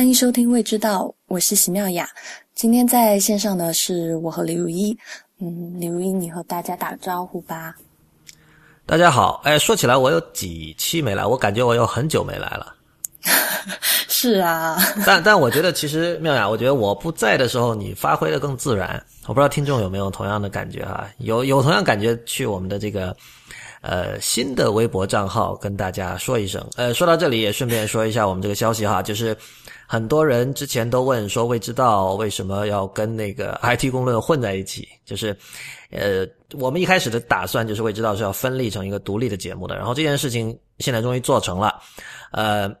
欢迎收听《未知道》，我是席妙雅。今天在线上的是我和李如一。嗯，李如一，你和大家打个招呼吧。大家好，哎，说起来我有几期没来，我感觉我有很久没来了。是啊，但但我觉得其实妙雅，我觉得我不在的时候你发挥的更自然。我不知道听众有没有同样的感觉哈？有有同样感觉，去我们的这个呃新的微博账号跟大家说一声。呃，说到这里也顺便说一下我们这个消息哈，就是很多人之前都问说，未知道为什么要跟那个 IT 公论混在一起？就是呃，我们一开始的打算就是未知道是要分立成一个独立的节目的，然后这件事情现在终于做成了，呃。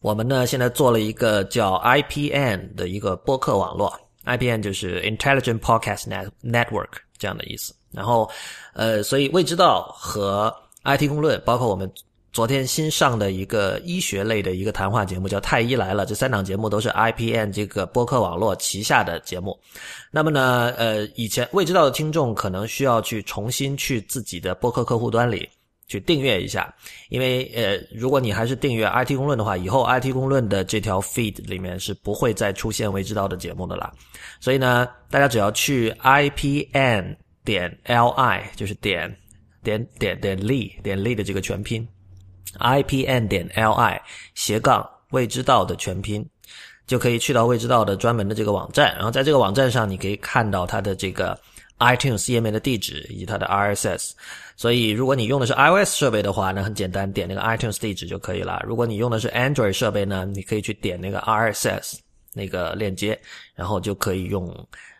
我们呢，现在做了一个叫 IPN 的一个播客网络，IPN 就是 Intelligent Podcast Net Network 这样的意思。然后，呃，所以未知道和 IT 公论，包括我们昨天新上的一个医学类的一个谈话节目叫《太医来了》，这三档节目都是 IPN 这个播客网络旗下的节目。那么呢，呃，以前未知道的听众可能需要去重新去自己的播客客户端里。去订阅一下，因为呃，如果你还是订阅 IT 公论的话，以后 IT 公论的这条 feed 里面是不会再出现未知道的节目的啦。所以呢，大家只要去 IPN 点 LI，就是点点点点 Li 点 Li 的这个全拼，IPN 点 LI 斜杠未知道的全拼，就可以去到未知道的专门的这个网站。然后在这个网站上，你可以看到它的这个 iTunes 页面的地址以及它的 RSS。所以，如果你用的是 iOS 设备的话，那很简单，点那个 iTunes 地址就可以了。如果你用的是 Android 设备呢，你可以去点那个 RSS 那个链接，然后就可以用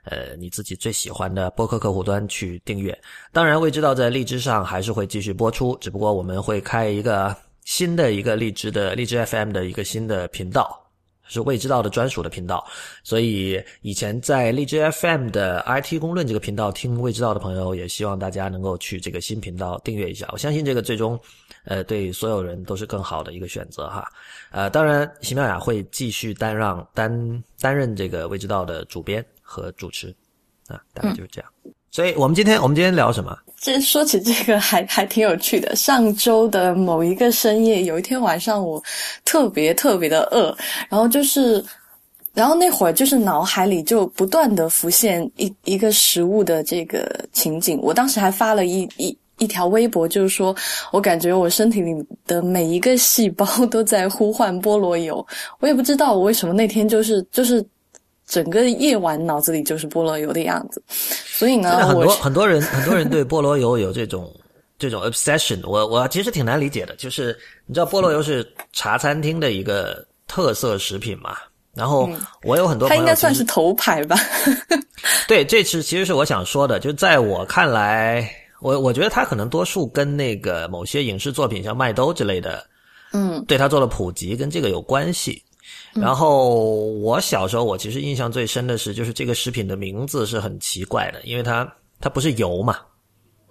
呃你自己最喜欢的播客客户端去订阅。当然，未知道在荔枝上还是会继续播出，只不过我们会开一个新的一个荔枝的荔枝 FM 的一个新的频道。是未知道的专属的频道，所以以前在荔枝 FM 的 IT 公论这个频道听未知道的朋友，也希望大家能够去这个新频道订阅一下。我相信这个最终，呃，对所有人都是更好的一个选择哈。呃，当然，席妙雅会继续担让担担任这个未知道的主编和主持，啊，大概就是这样。所以我们今天我们今天聊什么？这说起这个 还还挺有趣的。上周的某一个深夜，有一天晚上，我特别特别的饿，然后就是，然后那会儿就是脑海里就不断的浮现一一个食物的这个情景。我当时还发了一一一条微博，就是说我感觉我身体里的每一个细胞都在呼唤菠萝油。我也不知道我为什么那天就是就是。整个夜晚脑子里就是菠萝油的样子，所以呢，很多很多人很多人对菠萝油有这种这种 obsession，我我其实挺难理解的。就是你知道菠萝油是茶餐厅的一个特色食品嘛？然后我有很多，他应该算是头牌吧？对，这是其实是我想说的。就在我看来，我我觉得他可能多数跟那个某些影视作品，像麦兜之类的，嗯，对他做了普及，跟这个有关系。然后我小时候，我其实印象最深的是，就是这个食品的名字是很奇怪的，因为它它不是油嘛，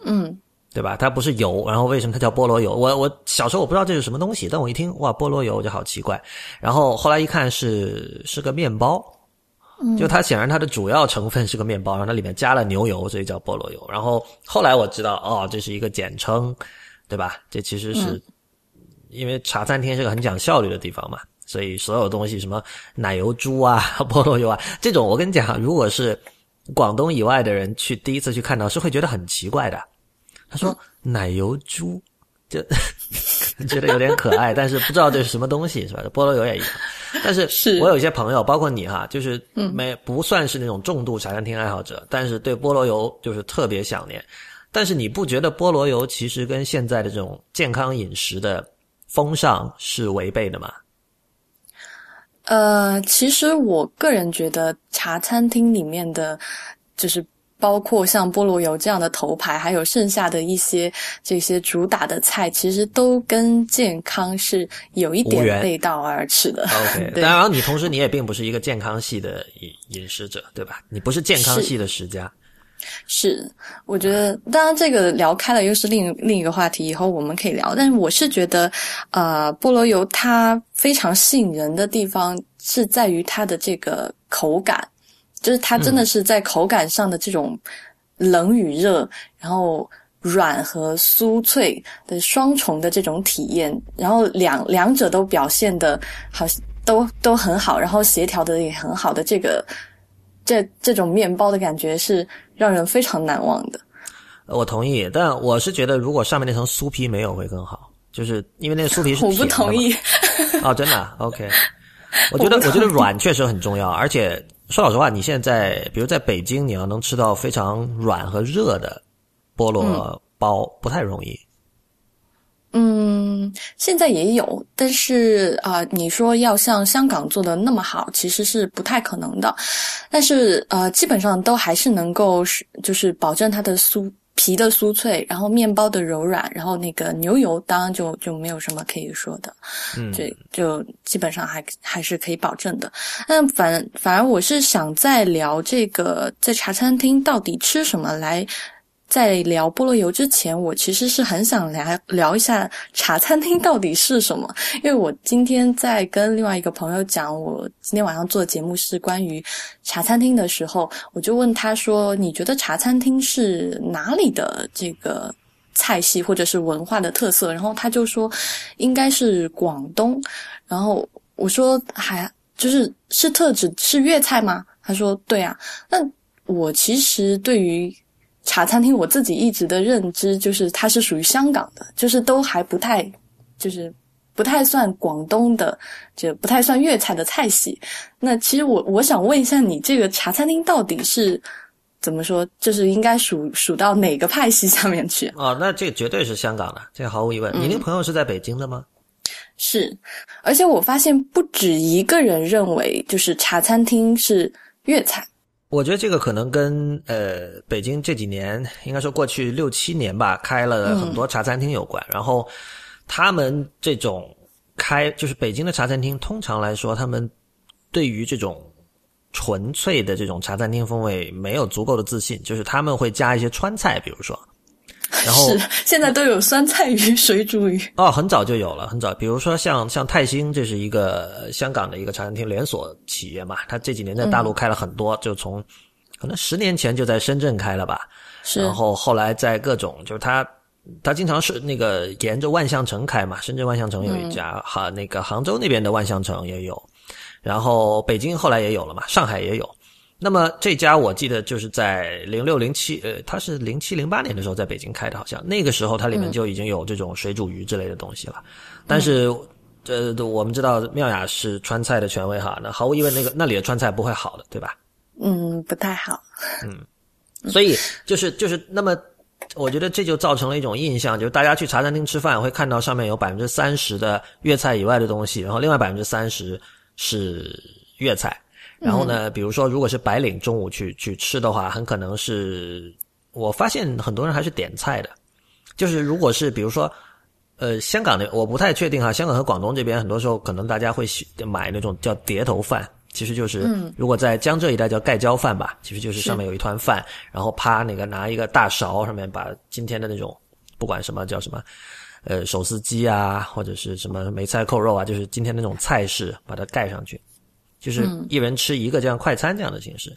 嗯，对吧？它不是油，然后为什么它叫菠萝油？我我小时候我不知道这是什么东西，但我一听哇，菠萝油我就好奇怪。然后后来一看是是个面包，就它显然它的主要成分是个面包，然后它里面加了牛油，所以叫菠萝油。然后后来我知道哦，这是一个简称，对吧？这其实是因为茶餐厅是个很讲效率的地方嘛。所以所有东西，什么奶油猪啊、菠萝油啊，这种我跟你讲，如果是广东以外的人去第一次去看到，是会觉得很奇怪的。他说奶油猪，就 觉得有点可爱，但是不知道这是什么东西，是吧？菠萝油也一样。但是我有一些朋友，包括你哈，就是没不算是那种重度茶餐厅爱好者，但是对菠萝油就是特别想念。但是你不觉得菠萝油其实跟现在的这种健康饮食的风尚是违背的吗？呃，其实我个人觉得茶餐厅里面的，就是包括像菠萝油这样的头牌，还有剩下的一些这些主打的菜，其实都跟健康是有一点背道而驰的。OK，当然你同时你也并不是一个健康系的饮饮食者，对吧？你不是健康系的食家。是，我觉得当然这个聊开了又是另另一个话题，以后我们可以聊。但是我是觉得，呃，菠萝油它非常吸引人的地方是在于它的这个口感，就是它真的是在口感上的这种冷与热，然后软和酥脆的双重的这种体验，然后两两者都表现的好。都都很好，然后协调的也很好的这个这这种面包的感觉是让人非常难忘的。我同意，但我是觉得如果上面那层酥皮没有会更好，就是因为那个酥皮是 我不同意。哦，真的？OK，我觉得我觉得软确实很重要，而且说老实话，你现在比如在北京，你要能吃到非常软和热的菠萝包，不太容易。嗯，现在也有，但是啊，你说要像香港做的那么好，其实是不太可能的。但是呃，基本上都还是能够是，就是保证它的酥皮的酥脆，然后面包的柔软，然后那个牛油当然就就没有什么可以说的，嗯，这就基本上还还是可以保证的。但反反而我是想再聊这个在茶餐厅到底吃什么来。在聊菠萝油之前，我其实是很想聊聊一下茶餐厅到底是什么。因为我今天在跟另外一个朋友讲，我今天晚上做的节目是关于茶餐厅的时候，我就问他说：“你觉得茶餐厅是哪里的这个菜系或者是文化的特色？”然后他就说：“应该是广东。”然后我说：“还就是是特指是粤菜吗？”他说：“对啊。”那我其实对于茶餐厅我自己一直的认知就是它是属于香港的，就是都还不太，就是不太算广东的，就不太算粤菜的菜系。那其实我我想问一下，你这个茶餐厅到底是怎么说？就是应该属属到哪个派系下面去？哦，那这绝对是香港的，这毫无疑问。你那朋友是在北京的吗？是，而且我发现不止一个人认为，就是茶餐厅是粤菜。我觉得这个可能跟呃北京这几年，应该说过去六七年吧，开了很多茶餐厅有关。然后他们这种开，就是北京的茶餐厅，通常来说，他们对于这种纯粹的这种茶餐厅风味没有足够的自信，就是他们会加一些川菜，比如说。然后 是现在都有酸菜鱼、水煮鱼哦，很早就有了，很早。比如说像像泰兴，这是一个香港的一个茶餐厅连锁企业嘛，它这几年在大陆开了很多，就从可能十年前就在深圳开了吧，是。然后后来在各种，就是它它经常是那个沿着万象城开嘛，深圳万象城有一家，哈，那个杭州那边的万象城也有，然后北京后来也有了嘛，上海也有。那么这家我记得就是在零六零七，呃，它是零七零八年的时候在北京开的，好像那个时候它里面就已经有这种水煮鱼之类的东西了。但是，呃，我们知道妙雅是川菜的权威哈，那毫无疑问，那个那里的川菜不会好的，对吧？嗯，不太好。嗯，所以就是就是那么，我觉得这就造成了一种印象，就是大家去茶餐厅吃饭会看到上面有百分之三十的粤菜以外的东西，然后另外百分之三十是粤菜。然后呢，比如说，如果是白领中午去去吃的话，很可能是我发现很多人还是点菜的。就是如果是比如说，呃，香港的我不太确定哈，香港和广东这边很多时候可能大家会买那种叫碟头饭，其实就是如果在江浙一带叫盖浇饭吧，其实就是上面有一团饭，然后啪那个拿一个大勺上面把今天的那种不管什么叫什么，呃，手撕鸡啊或者是什么梅菜扣肉啊，就是今天那种菜式把它盖上去。就是一人吃一个这样快餐这样的形式。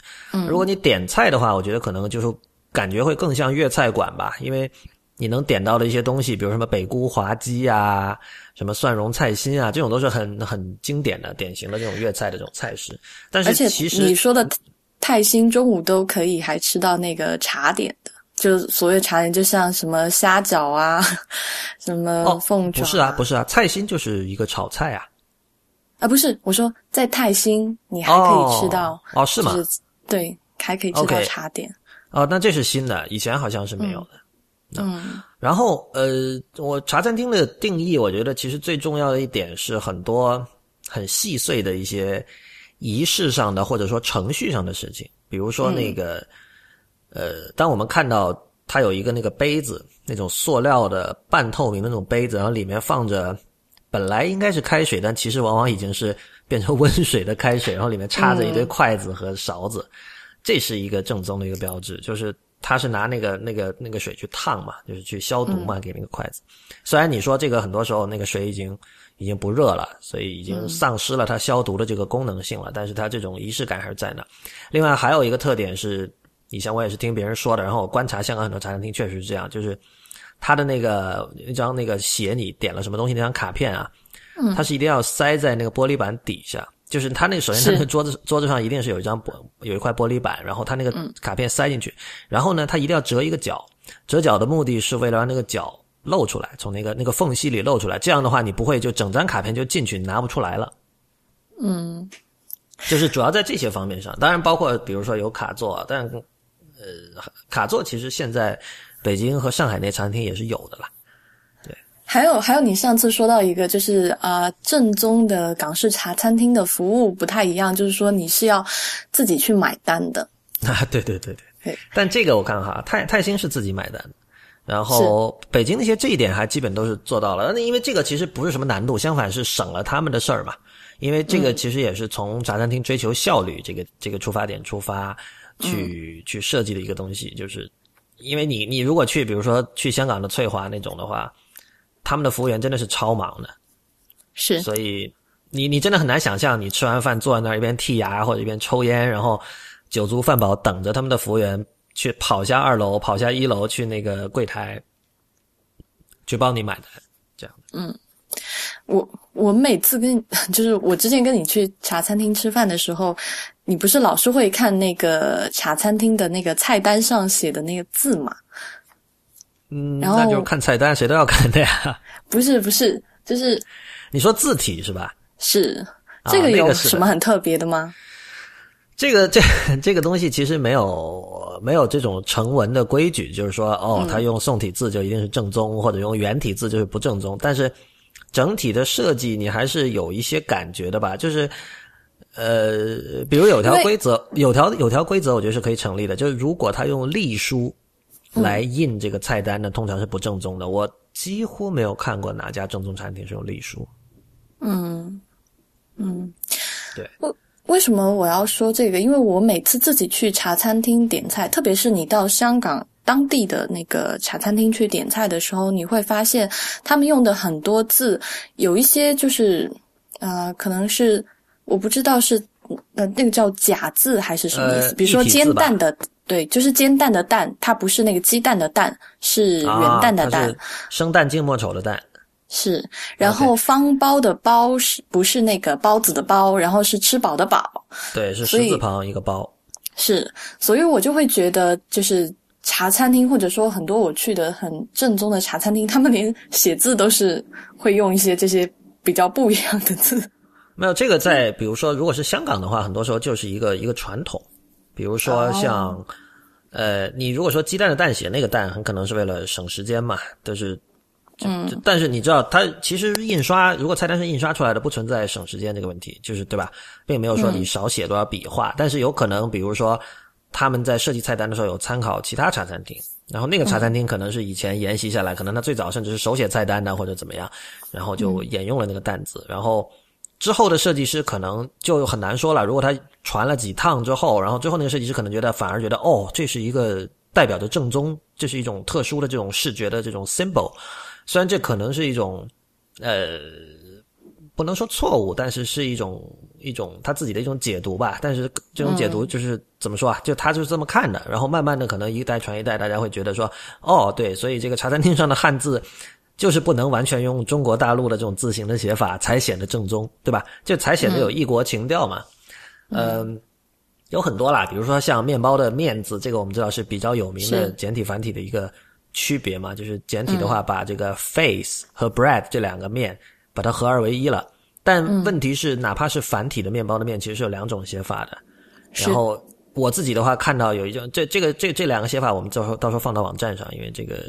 如果你点菜的话，我觉得可能就是感觉会更像粤菜馆吧，因为你能点到的一些东西，比如什么北菇滑鸡啊，什么蒜蓉菜心啊，这种都是很很经典的、典型的这种粤菜的这种菜式。但是其实你说的泰兴中午都可以还吃到那个茶点的，就所谓茶点，就像什么虾饺啊，什么凤爪。不是啊，不是啊，菜心就是一个炒菜啊。啊，不是，我说在泰兴，你还可以吃到哦，是吗？对，还可以吃到茶点。哦，那这是新的，以前好像是没有的。嗯，然后呃，我茶餐厅的定义，我觉得其实最重要的一点是很多很细碎的一些仪式上的或者说程序上的事情，比如说那个呃，当我们看到它有一个那个杯子，那种塑料的半透明的那种杯子，然后里面放着。本来应该是开水，但其实往往已经是变成温水的开水，然后里面插着一堆筷子和勺子，这是一个正宗的一个标志，就是他是拿那个那个那个水去烫嘛，就是去消毒嘛，给那个筷子。虽然你说这个很多时候那个水已经已经不热了，所以已经丧失了它消毒的这个功能性了，但是它这种仪式感还是在那。另外还有一个特点是，以前我也是听别人说的，然后我观察香港很多茶餐厅确实是这样，就是。他的那个一张那个写你点了什么东西那张卡片啊，它是一定要塞在那个玻璃板底下。就是他那首先它那个桌子桌子上一定是有一张玻有一块玻璃板，然后他那个卡片塞进去，然后呢，他一定要折一个角，折角的目的是为了让那个角露出来，从那个那个缝隙里露出来。这样的话，你不会就整张卡片就进去，你拿不出来了。嗯，就是主要在这些方面上，当然包括比如说有卡座，但呃，卡座其实现在北京和上海那餐厅也是有的啦。还有还有，你上次说到一个，就是啊，正宗的港式茶餐厅的服务不太一样，就是说你是要自己去买单的 啊。对对对对，但这个我看哈，泰泰兴是自己买单，然后北京那些这一点还基本都是做到了。那因为这个其实不是什么难度，相反是省了他们的事儿嘛。因为这个其实也是从茶餐厅追求效率这个这个出发点出发去去设计的一个东西，就是因为你你如果去比如说去香港的翠华那种的话。他们的服务员真的是超忙的，是，所以你你真的很难想象，你吃完饭坐在那儿一边剔牙或者一边抽烟，然后酒足饭饱等着他们的服务员去跑下二楼、跑下一楼去那个柜台去帮你买单，这样。嗯，我我每次跟 就是我之前跟你去茶餐厅吃饭的时候，你不是老是会看那个茶餐厅的那个菜单上写的那个字吗？嗯，那就看菜单，谁都要看的呀。不是不是，就是你说字体是吧？是这个有什么很特别的吗？这个这这个东西其实没有没有这种成文的规矩，就是说哦，他用宋体字就一定是正宗，或者用圆体字就是不正宗。但是整体的设计你还是有一些感觉的吧？就是呃，比如有条规则，有条有条规则，我觉得是可以成立的。就是如果他用隶书。来印这个菜单呢，通常是不正宗的。我几乎没有看过哪家正宗餐厅是用隶书。嗯嗯，对。为为什么我要说这个？因为我每次自己去茶餐厅点菜，特别是你到香港当地的那个茶餐厅去点菜的时候，你会发现他们用的很多字，有一些就是呃，可能是我不知道是呃那个叫假字还是什么意思。比如说煎蛋的。对，就是煎蛋的蛋，它不是那个鸡蛋的蛋，是元旦的蛋，生旦净末丑的旦。是，然后方包的包是不是那个包子的包？然后是吃饱的饱。对，是十字旁一个包。是，所以我就会觉得，就是茶餐厅或者说很多我去的很正宗的茶餐厅，他们连写字都是会用一些这些比较不一样的字。没有这个在，比如说如果是香港的话，很多时候就是一个一个传统。比如说像，呃，你如果说鸡蛋的蛋写那个蛋，很可能是为了省时间嘛，都是，嗯，但是你知道，它其实印刷，如果菜单是印刷出来的，不存在省时间这个问题，就是对吧？并没有说你少写多少笔画，但是有可能，比如说他们在设计菜单的时候有参考其他茶餐厅，然后那个茶餐厅可能是以前沿袭下来，可能他最早甚至是手写菜单的或者怎么样，然后就沿用了那个蛋字，然后。之后的设计师可能就很难说了。如果他传了几趟之后，然后最后那个设计师可能觉得反而觉得哦，这是一个代表着正宗，这是一种特殊的这种视觉的这种 symbol。虽然这可能是一种呃，不能说错误，但是是一种一种他自己的一种解读吧。但是这种解读就是怎么说啊？就他就是这么看的。然后慢慢的，可能一代传一代，大家会觉得说哦，对，所以这个茶餐厅上的汉字。就是不能完全用中国大陆的这种字形的写法才显得正宗，对吧？就才显得有异国情调嘛。嗯，有很多啦，比如说像面包的面字，这个我们知道是比较有名的简体繁体的一个区别嘛。就是简体的话，把这个 face 和 bread 这两个面把它合二为一了。但问题是，哪怕是繁体的面包的面，其实是有两种写法的。然后。我自己的话看到有一种这这个这这两个写法，我们到时候到时候放到网站上，因为这个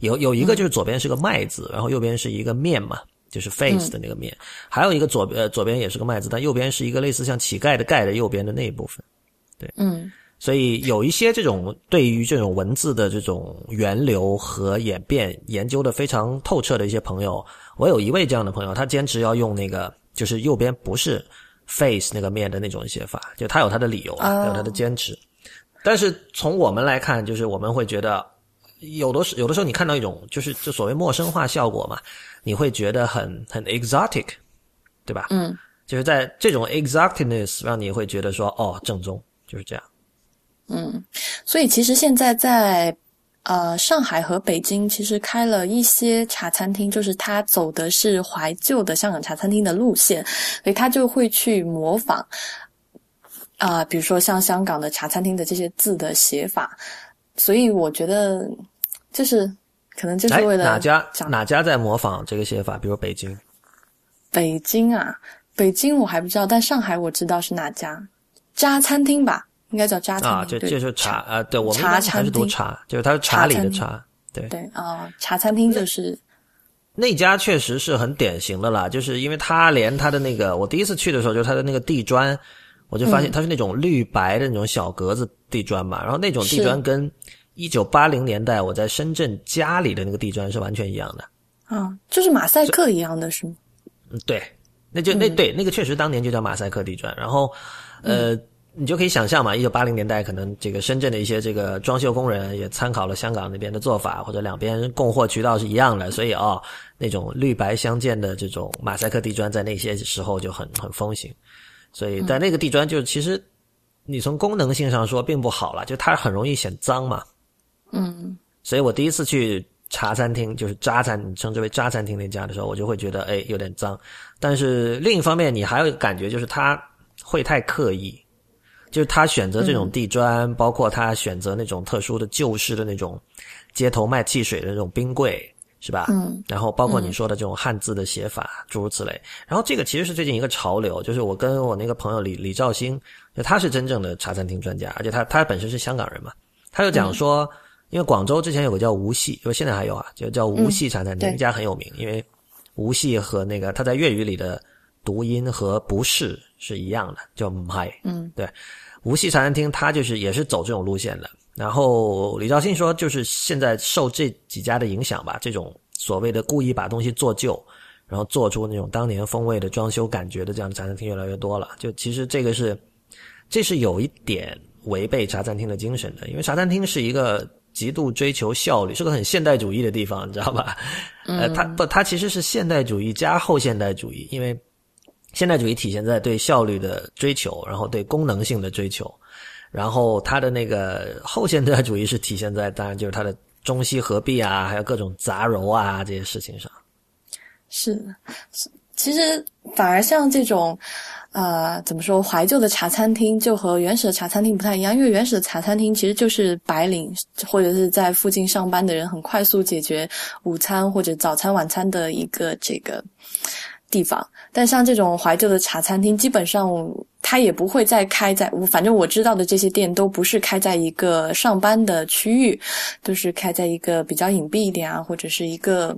有有一个就是左边是个麦字，然后右边是一个面嘛，就是 face 的那个面，还有一个左呃左边也是个麦字，但右边是一个类似像乞丐的丐的右边的那一部分，对，嗯，所以有一些这种对于这种文字的这种源流和演变研究的非常透彻的一些朋友，我有一位这样的朋友，他坚持要用那个就是右边不是。Face 那个面的那种写法，就他有他的理由，有他的坚持。但是从我们来看，就是我们会觉得，有的时有的时候你看到一种就是就所谓陌生化效果嘛，你会觉得很很 exotic，对吧？嗯，就是在这种 exoticness 让你会觉得说，哦，正宗就是这样。嗯，所以其实现在在呃，上海和北京其实开了一些茶餐厅，就是他走的是怀旧的香港茶餐厅的路线，所以他就会去模仿啊、比如说像香港的茶餐厅的这些字的写法，所以我觉得就是可能就是哎为了哪家哪家在模仿这个写法？比如北京北京啊，北京我还不知道，但上海我知道是哪家渣餐厅吧，应该叫渣餐厅。啊，就对就是茶啊，对我们茶般还是读茶，就是它是茶里的茶茶。对，对啊、茶餐厅就是那家确实是很典型的啦，就是因为它连它的那个，我第一次去的时候，就是它的那个地砖，我就发嗯现它是那种绿白的那种小格子地砖嘛，然后那种地砖跟一九八零年代我在深圳家里的那个地砖是完全一样的。啊，就是马赛克一样的是吗？嗯，对，那就那对那个确实当年就叫马赛克地砖，然后呃。你就可以想象嘛，一九八零年代可能这个深圳的一些这个装修工人也参考了香港那边的做法，或者两边供货渠道是一样的，所以哦，那种绿白相间的这种马赛克地砖在那些时候就很很风行。所以但那个地砖就其实你从功能性上说并不好了，就它很容易显脏嘛。嗯，所以我第一次去茶餐厅，就是渣餐，你称之为渣餐厅那家的时候，我就会觉得哎有点脏。但是另一方面，你还有一个感觉就是它会太刻意，就是他选择这种地砖，包括他选择那种特殊的旧式的那种街头卖汽水的那种冰柜，是吧？嗯。然后包括你说的这种汉字的写法，诸如此类。然后这个其实是最近一个潮流，就是我跟我那个朋友李李兆星，就他是真正的茶餐厅专家，而且他他本身是香港人嘛，他就讲说。因为广州之前有个叫无锡，因为现在还有啊，就叫无锡茶餐厅，家很有名。因为无锡和那个他在粤语里的读音和不是是一样的，叫 my，。嗯，对，无锡茶餐厅它就是也是走这种路线的。然后李兆信说，就是现在受这几家的影响吧，这种所谓的故意把东西做旧，然后做出那种当年风味的装修感觉的这样的茶餐厅越来越多了。就其实这个是，这是有一点违背茶餐厅的精神的，因为茶餐厅是一个极度追求效率，是个很现代主义的地方，你知道吧？呃，它不，它其实是现代主义加后现代主义，因为现代主义体现在对效率的追求，然后对功能性的追求，然后它的那个后现代主义是体现在，当然就是它的中西合璧啊，还有各种杂糅啊这些事情上。是，是其实反而像这种，呃，怎么说，怀旧的茶餐厅就和原始的茶餐厅不太一样，因为原始的茶餐厅其实就是白领或者是在附近上班的人很快速解决午餐或者早餐、晚餐的一个这个地方。但像这种怀旧的茶餐厅，基本上它也不会再开在，反正我知道的这些店都不是开在一个上班的区域，都是开在一个比较隐蔽一点啊，或者是一个。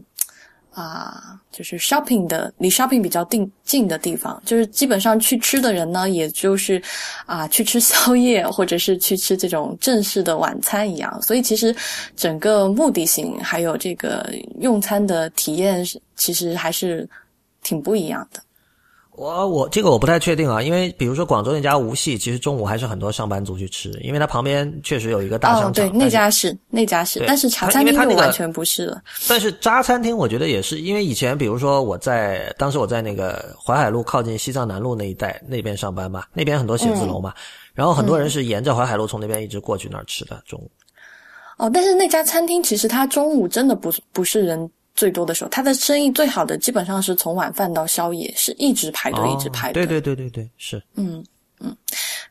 啊，就是 shopping 的离 shopping 比较近近的地方，就是基本上去吃的人呢，也就是啊去吃宵夜，或者是去吃这种正式的晚餐一样。所以其实整个目的性还有这个用餐的体验，其实还是挺不一样的。我我这个我不太确定啊，因为比如说广州那家无锡，其实中午还是很多上班族去吃，因为它旁边确实有一个大商场。哦，对，那家是那家是，但是茶餐厅完全不是了。但是渣餐厅，我觉得也是，因为以前比如说我在当时我在那个淮海路靠近西藏南路那一带那边上班嘛，那边很多写字楼嘛，然后很多人是沿着淮海路从那边一直过去那儿吃的中午。哦，但是那家餐厅其实它中午真的不不是人最多的时候，他的生意最好的基本上是从晚饭到宵夜，是一直排队、一直排队。哦对对对对对，是。嗯嗯，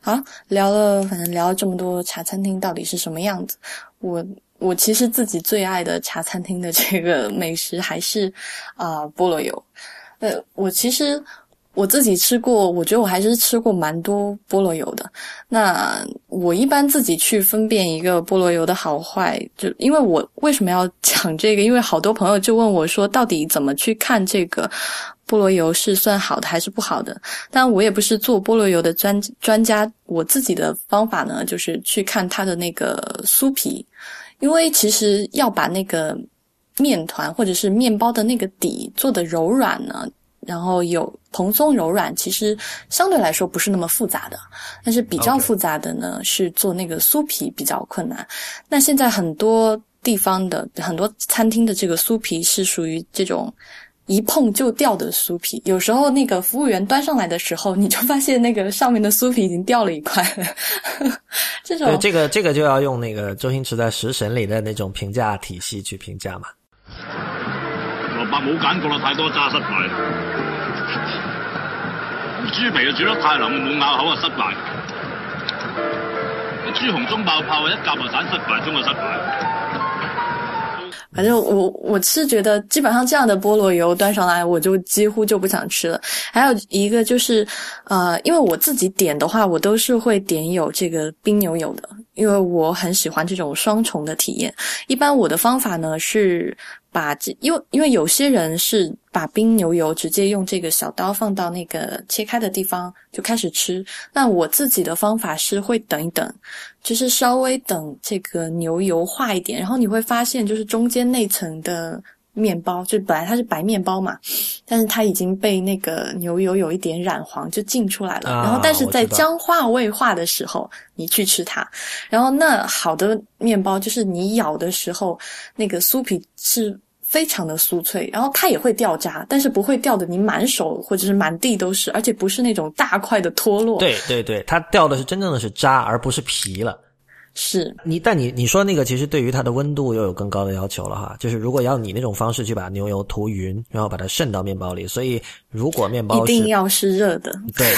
好，聊了，反正聊了这么多茶餐厅到底是什么样子，我我其实自己最爱的茶餐厅的这个美食还是啊、菠萝油。呃，我其实我自己吃过，我觉得我还是吃过蛮多菠萝油的。那我一般自己去分辨一个菠萝油的好坏，就因为我为什么要讲这个？因为好多朋友就问我说，到底怎么去看这个菠萝油是算好的还是不好的？但我也不是做菠萝油的专专家，我自己的方法呢，就是去看它的那个酥皮，因为其实要把那个面团或者是面包的那个底做的柔软呢，然后有蓬松柔软，其实相对来说不是那么复杂的。但是比较复杂的呢是做那个酥皮比较困难。那现在很多地方的很多餐厅的这个酥皮是属于这种一碰就掉的酥皮。有时候那个服务员端上来的时候，你就发现那个上面的酥皮已经掉了一块了。这种对这个这个就要用那个周星驰在《食神》里的那种评价体系去评价嘛。萝卜冇揀過啦，太多渣失敗。豬皮就煮得太腍，冇咬口啊失敗。豬紅中爆泡，一夾就散失敗，中就失敗。反正我我是觉得，基本上这样的菠萝油端上来，我就几乎就不想吃了。还有一个就是，呃，因为我自己点的话，我都是会点有这个冰牛油的，因为我很喜欢这种双重的体验。一般我的方法呢是把这，因为因为有些人是把冰牛油直接用这个小刀放到那个切开的地方就开始吃。那我自己的方法是会等一等，就是稍微等这个牛油化一点，然后你会发现，就是中间那层的面包，就本来它是白面包嘛，但是它已经被那个牛油有一点染黄，就浸出来了。啊然后，但是在僵化未化的时候，你去吃它，然后那好的面包就是你咬的时候，那个酥皮是。非常的酥脆，然后它也会掉渣，但是不会掉的你满手或者是满地都是，而且不是那种大块的脱落。，对对对，它掉的是真正的是渣，而不是皮了。是你但你你说那个其实对于它的温度又有更高的要求了哈，就是如果要你那种方式去把牛油涂匀，然后把它渗到面包里，所以如果面包一定要是热的。对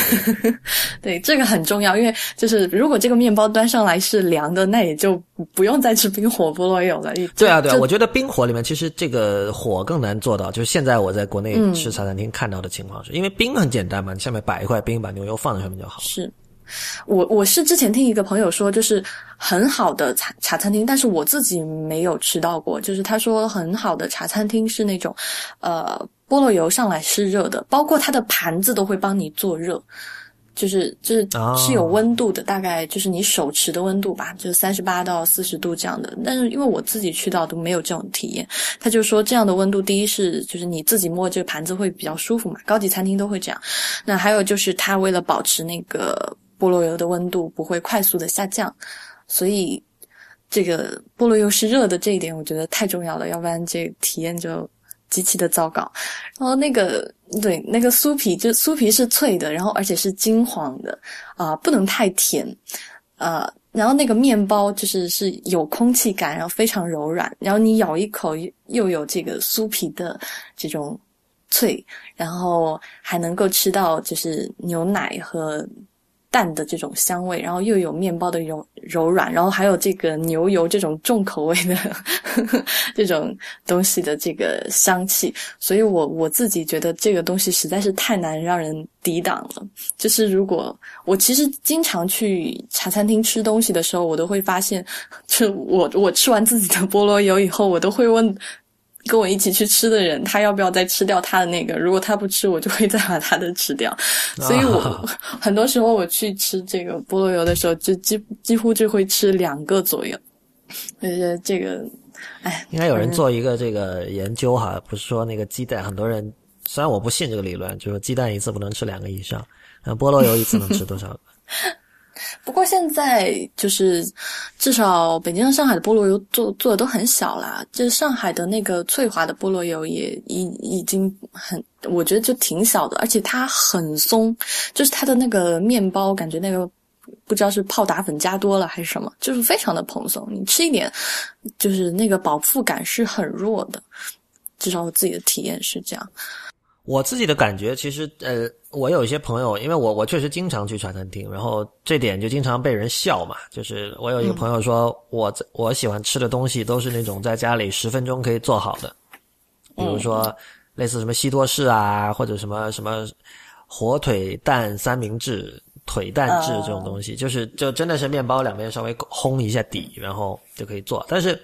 对 对，这个很重要，因为就是如果这个面包端上来是凉的，那也就不用再吃冰火菠萝油了。对啊对啊，我觉得冰火里面其实这个火更难做到，就是现在我在国内嗯吃茶餐厅看到的情况是，因为冰很简单嘛，你下面摆一块冰，把牛油放在上面就好。是。我我是之前听一个朋友说，就是很好的茶茶餐厅，但是我自己没有吃到过。就是他说很好的茶餐厅是那种，呃，菠萝油上来是热的，包括它的盘子都会帮你做热，就是就是哦是有温度的，大概就是你手持的温度吧，就是三十八到四十度这样的。但是因为我自己去到都没有这种体验，他就说这样的温度，第一是就是你自己摸这个盘子会比较舒服嘛，高级餐厅都会这样。那还有就是他为了保持那个菠萝油的温度不会快速的下降，所以这个菠萝油是热的这一点，我觉得太重要了，要不然这体验就极其的糟糕。然后那个对那个酥皮，就酥皮是脆的，然后而且是金黄的啊、不能太甜，呃。然后那个面包就是是有空气感，然后非常柔软，然后你咬一口又有这个酥皮的这种脆，然后还能够吃到就是牛奶和蛋的这种香味，然后又有面包的柔柔软，然后还有这个牛油这种重口味的 这种东西的这个香气，所以我我自己觉得这个东西实在是太难让人抵挡了。就是如果我其实经常去茶餐厅吃东西的时候，我都会发现，就我我吃完自己的菠萝油以后，我都会问。跟我一起去吃的人，他要不要再吃掉他的那个？如果他不吃，我就会再把他的吃掉。所以我、很多时候我去吃这个菠萝油的时候，就几几乎就会吃两个左右。我觉得这个，哎，应该有人做一个这个研究哈，不是说那个鸡蛋，很多人虽然我不信这个理论，就是鸡蛋一次不能吃两个以上，那菠萝油一次能吃多少个？不过现在就是至少北京和上海的菠萝油做做的都很小啦。这上海的那个翠华的菠萝油也已已经很，我觉得就挺小的，而且它很松，就是它的那个面包感觉那个。不知道是泡打粉加多了还是什么，就是非常的蓬松。你吃一点，就是那个饱腹感是很弱的，至少我自己的体验是这样。我自己的感觉，其实呃，我有一些朋友，因为我我确实经常去茶餐厅，然后这点就经常被人笑嘛。就是我有一个朋友说，我我喜欢吃的东西都是那种在家里十分钟可以做好的，比如说类似什么西多士啊，或者什么什么火腿蛋三明治、腿蛋治这种东西，就是就真的是面包两边稍微烘一下底，然后就可以做。但是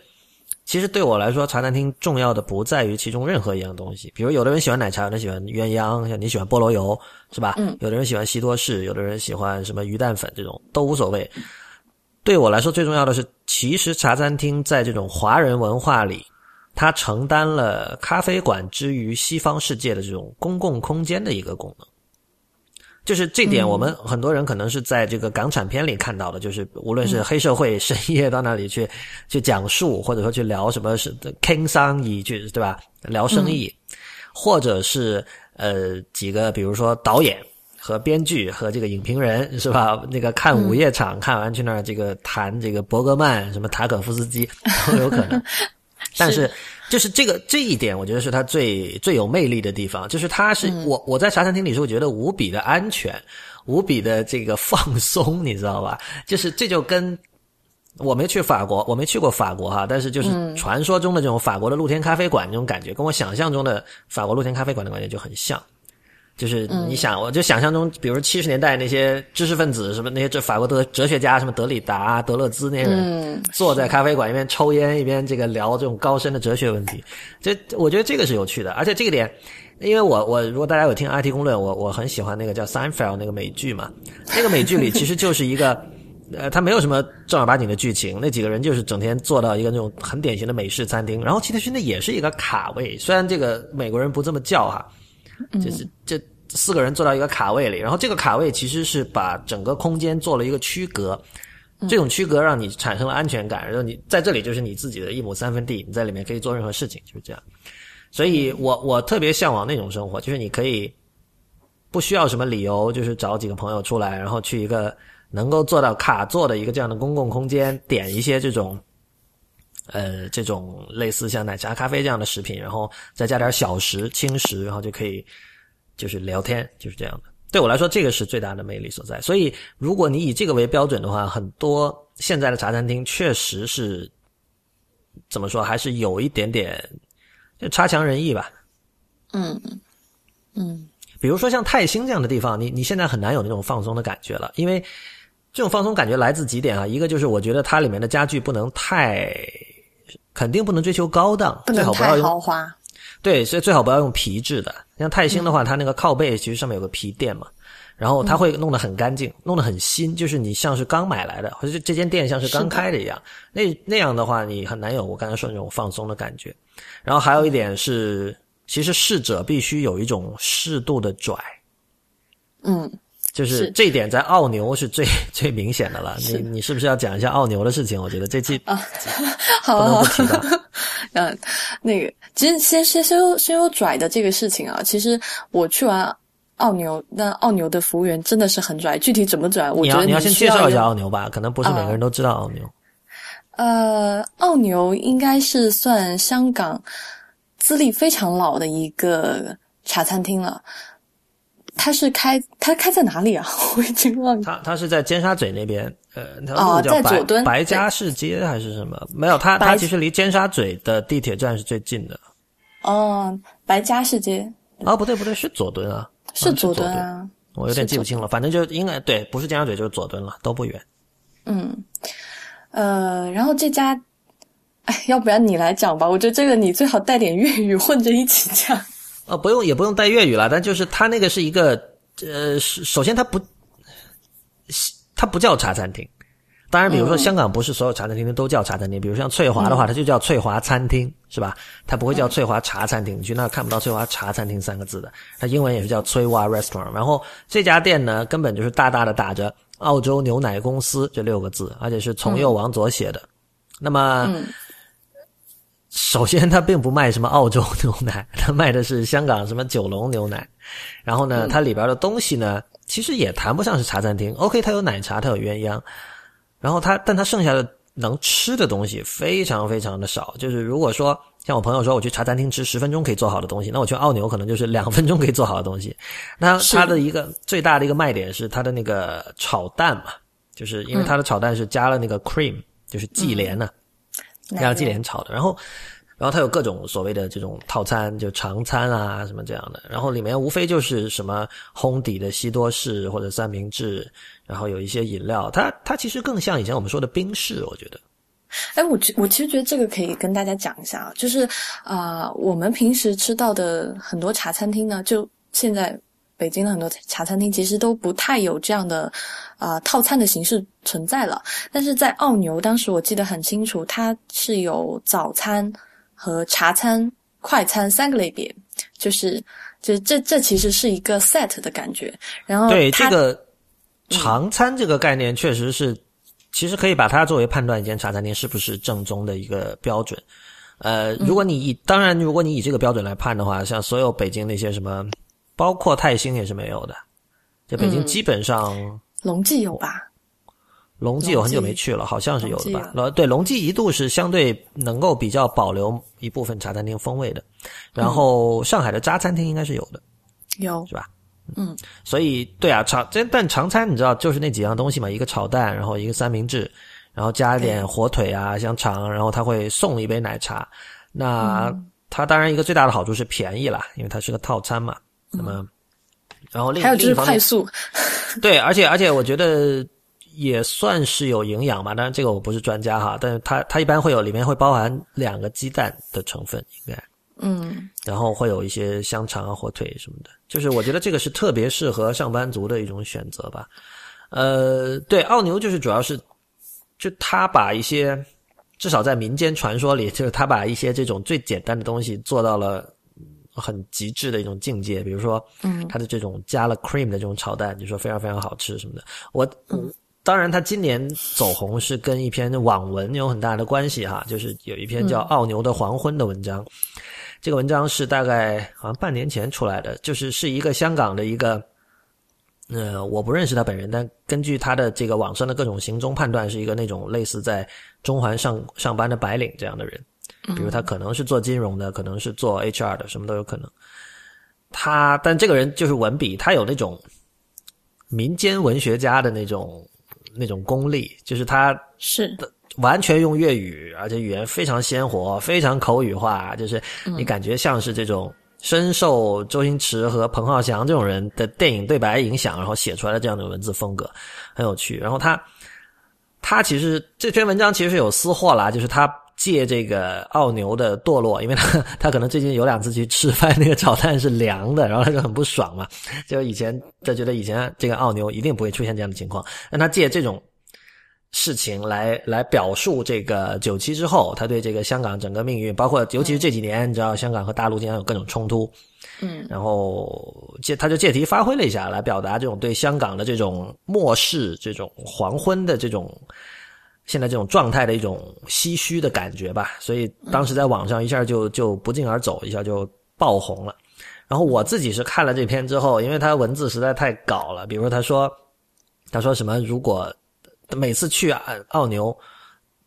其实对我来说，茶餐厅重要的不在于其中任何一样东西。比如有的人喜欢奶茶，有的人喜欢鸳鸯，像你喜欢菠萝油，是吧？嗯。有的人喜欢西多士，有的人喜欢什么鱼蛋粉，这种都无所谓。对我来说，最重要的是，其实茶餐厅在这种华人文化里，它承担了咖啡馆之于西方世界的这种公共空间的一个功能。就是这点，我们很多人可能是在这个港产片里看到的，就是无论是黑社会深夜到那里去去讲述，或者说去聊什么是 king 商一句对吧？聊生意，或者是呃几个，比如说导演和编剧和这个影评人是吧？那个看午夜场，看完去那儿这个谈这个伯格曼、什么塔可夫斯基都有可能。但是就是这个这一点，我觉得是他最最有魅力的地方，就是他是我我在茶餐厅里是会觉得无比的安全，无比的这个放松，你知道吧？就是这就跟。我没去法国，我没去过法国哈，但是就是传说中的这种法国的露天咖啡馆那种感觉，跟我想象中的法国露天咖啡馆的感觉就很像。就是你想，我就想象中，比如七十年代那些知识分子什么那些这法国的哲学家，什么德里达、德勒兹那些人，坐在咖啡馆一边抽烟一边这个聊这种高深的哲学问题，这我觉得这个是有趣的。而且这个点，因为我我如果大家有听 IT 公论，我我很喜欢那个叫 Seinfeld 那个美剧嘛，那个美剧里其实就是一个。呃，他没有什么正儿八经的剧情，那几个人就是整天坐到一个那种很典型的美式餐厅，然后其实那也是一个卡位，虽然这个美国人不这么叫哈，就是这四个人坐到一个卡位里，然后这个卡位其实是把整个空间做了一个区隔，这种区隔让你产生了安全感，然后你在这里就是你自己的一亩三分地，你在里面可以做任何事情，就是这样。所以我我特别向往那种生活，就是你可以不需要什么理由，就是找几个朋友出来，然后去一个。能够做到卡座的一个这样的公共空间，点一些这种，呃，这种类似像奶茶、咖啡这样的食品，然后再加点小食、轻食，然后就可以就是聊天，就是这样的。对我来说，这个是最大的魅力所在。所以，如果你以这个为标准的话，很多现在的茶餐厅确实是怎么说，还是有一点点就差强人意吧。嗯嗯，比如说像泰兴这样的地方，你你现在很难有那种放松的感觉了，因为。这种放松感觉来自几点啊？一个就是我觉得它里面的家具不能太，肯定不能追求高档，最好不要豪华。对，所以最好不要用皮质的。像泰兴的话，它那个靠背其实上面有个皮垫嘛，然后它会弄得很干净，弄得很新，就是你像是刚买来的，或者这间店像是刚开的一样。那那样的话，你很难有我刚才说那种放松的感觉。然后还有一点是，其实侍者必须有一种适度的拽。嗯。就是这一点在澳牛是最 最明显的了。你你是不是要讲一下澳牛的事情？我觉得这期啊，好，不能不提到。嗯，那个其实先先先说先说拽的这个事情啊，其实我去完澳牛，那澳牛的服务员真的是很拽。具体怎么拽，我觉得你要先介绍一下澳牛吧，可能不是每个人都知道澳牛。呃，澳牛应该是算香港资历非常老的一个茶餐厅了。他是开他开在哪里啊？我已经忘记。他他是在尖沙咀那边，呃，哦，在佐敦白家市街还是什么？没有，他他其实离尖沙咀的地铁站是最近的。哦，白家市街。哦，不对不对，是佐敦啊，是佐敦啊。我有点记不清了，反正就应该对，不是尖沙咀就是佐敦了，都不远。嗯，呃，然后这家，哎，要不然你来讲吧？我觉得这个你最好带点粤语混着一起讲。呃，不用，也不用带粤语了，但就是它那个是一个，呃，首先它不，它不叫茶餐厅。当然，比如说香港不是所有茶餐厅都叫茶餐厅，比如像翠华的话，它就叫翠华餐厅，是吧？它不会叫翠华茶餐厅，你去那看不到翠华茶餐厅三个字的。它英文也是叫翠华 Restaurant。然后这家店呢，根本就是大大的打着澳洲牛奶公司这六个字，而且是从右往左写的。那么。首先，它并不卖什么澳洲牛奶，它卖的是香港什么九龙牛奶。然后呢，它里边的东西呢，其实也谈不上是茶餐厅。OK，它有奶茶，它有鸳鸯。然后它，但它剩下的能吃的东西非常非常的少。就是如果说像我朋友说，我去茶餐厅吃十分钟可以做好的东西，那我去澳牛可能就是两分钟可以做好的东西。那它的一个最大的一个卖点是它的那个炒蛋嘛，就是因为它的炒蛋是加了那个 cream，就是忌廉呢。加鸡连炒的，然后，然后它有各种所谓的这种套餐，就常餐啊什么这样的，然后里面无非就是什么烘底的西多士或者三明治，然后有一些饮料，它它其实更像以前我们说的冰室，我觉得。哎，我我其实觉得这个可以跟大家讲一下啊，就是啊，我们平时吃到的很多茶餐厅呢，就现在。北京的很多茶餐厅其实都不太有这样的，啊套餐的形式存在了。但是在澳牛，当时我记得很清楚，它是有早餐和茶餐、快餐三个类别，就是就这这其实是一个 set 的感觉。然后对这个长餐这个概念，确实是，其实可以把它作为判断一间茶餐厅是不是正宗的一个标准。呃，如果你以、当然，如果你以这个标准来判的话，像所有北京那些什么，包括泰兴也是没有的。就北京嗯基本上，龙记有吧？龙记我很久没去了，好像是有的吧？呃，对，龙记一度是相对能够比较保留一部分茶餐厅风味的，然后上海的渣餐厅应该是有的，有是吧？嗯，所以对啊，常这但常餐你知道就是那几样东西嘛，一个炒蛋，然后一个三明治，然后加一点火腿啊、香肠，然后他会送一杯奶茶。那嗯它当然一个最大的好处是便宜啦，因为它是个套餐嘛。那么，然后另还有就是快速，对，而且而且我觉得也算是有营养吧，当然这个我不是专家哈，但是它它一般会有里面会包含两个鸡蛋的成分，应该。嗯然后会有一些香肠啊、火腿什么的，就是我觉得这个是特别适合上班族的一种选择吧。呃，对，奥牛就是主要是，就他把一些，至少在民间传说里，就是他把一些这种最简单的东西做到了很极致的一种境界，比如说，嗯他的这种加了 cream 的这种炒蛋，就说非常非常好吃什么的。我，当然他今年走红是跟一篇网文有很大的关系哈，就是有一篇叫《奥牛的黄昏》的文章。这个文章是大概好像半年前出来的，就是是一个香港的一个，呃，我不认识他本人，但根据他的这个网上的各种行踪判断，是一个那种类似在中环上上班的白领这样的人，比如他可能是做金融的，可能是做 HR 的，什么都有可能。他，但这个人就是文笔，他有那种民间文学家的那种那种功力，就是他是完全用粤语，而且语言非常鲜活，非常口语化，就是你感觉像是这种深受周星驰和彭浩翔这种人的电影对白影响，然后写出来的这样的文字风格，很有趣。然后他他其实这篇文章其实有私货啦，就是他借这个奥牛的堕落，因为他 他可能最近有两次去吃饭，那个炒蛋是凉的，然后他就很不爽嘛。就以前他觉得以前这个奥牛一定不会出现这样的情况，但他借这种事情来来表述这个九七之后，他对这个香港整个命运，包括尤其是这几年，你知道香港和大陆经常有各种冲突，嗯然后借他就借题发挥了一下，来表达这种对香港的这种漠视、这种黄昏的这种现在这种状态的一种唏嘘的感觉吧。所以当时在网上一下就就不胫而走，一下就爆红了。然后我自己是看了这篇之后，因为他文字实在太搞了，比如他说他说什么如果每次去奥奥牛。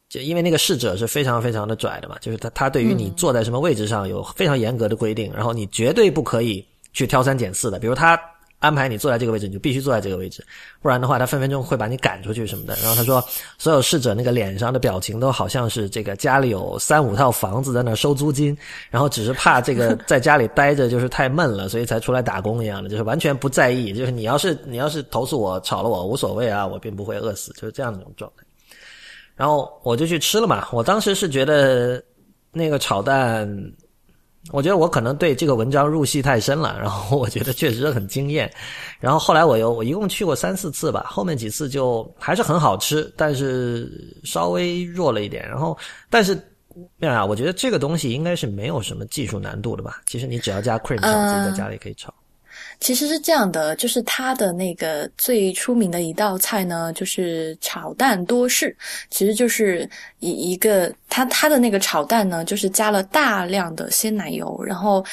就因为那个侍者是非常非常的拽的嘛，就是他他对于你坐在什么位置上有非常严格的规定，然后你绝对不可以去挑三拣四的。比如他安排你坐在这个位置，你就必须坐在这个位置，不然的话他分分钟会把你赶出去什么的。然后他说，所有侍者那个脸上的表情都好像是这个家里有三五套房子在那收租金，然后只是怕这个 在家里待着就是太闷了，所以才出来打工一样的，就是完全不在意。就是你要是你要是投诉我吵了我无所谓啊，我并不会饿死，就是这样的一种状态。然后我就去吃了嘛。我当时是觉得那个炒蛋，我觉得我可能对这个文章入戏太深了，然后我觉得确实很惊艳。然后后来我又我一共去过三四次吧，后面几次就还是很好吃，但是稍微弱了一点。然后但是。妙雅，我觉得这个东西应该是没有什么技术难度的吧？其实你只要加 cream，自己在家里可以炒。其实是这样的，就是它的那个最出名的一道菜呢，就是炒蛋多士，其实就是一一个它它的那个炒蛋呢，就是加了大量的鲜奶油，然后